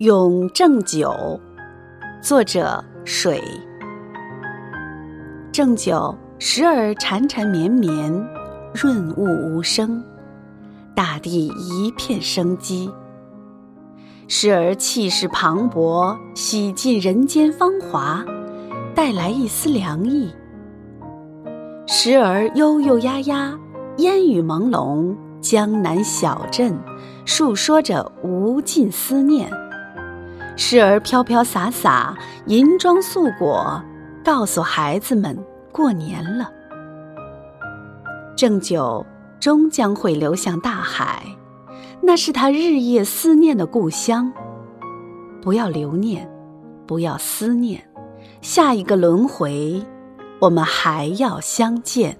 咏正九，作者水。正九时而缠缠绵绵，润物无声，大地一片生机；时而气势磅礴，洗尽人间芳华，带来一丝凉意；时而悠悠压压，烟雨朦胧，江南小镇述说着无尽思念。时而飘飘洒洒，银装素裹，告诉孩子们过年了。正九终将会流向大海，那是他日夜思念的故乡。不要留念，不要思念，下一个轮回，我们还要相见。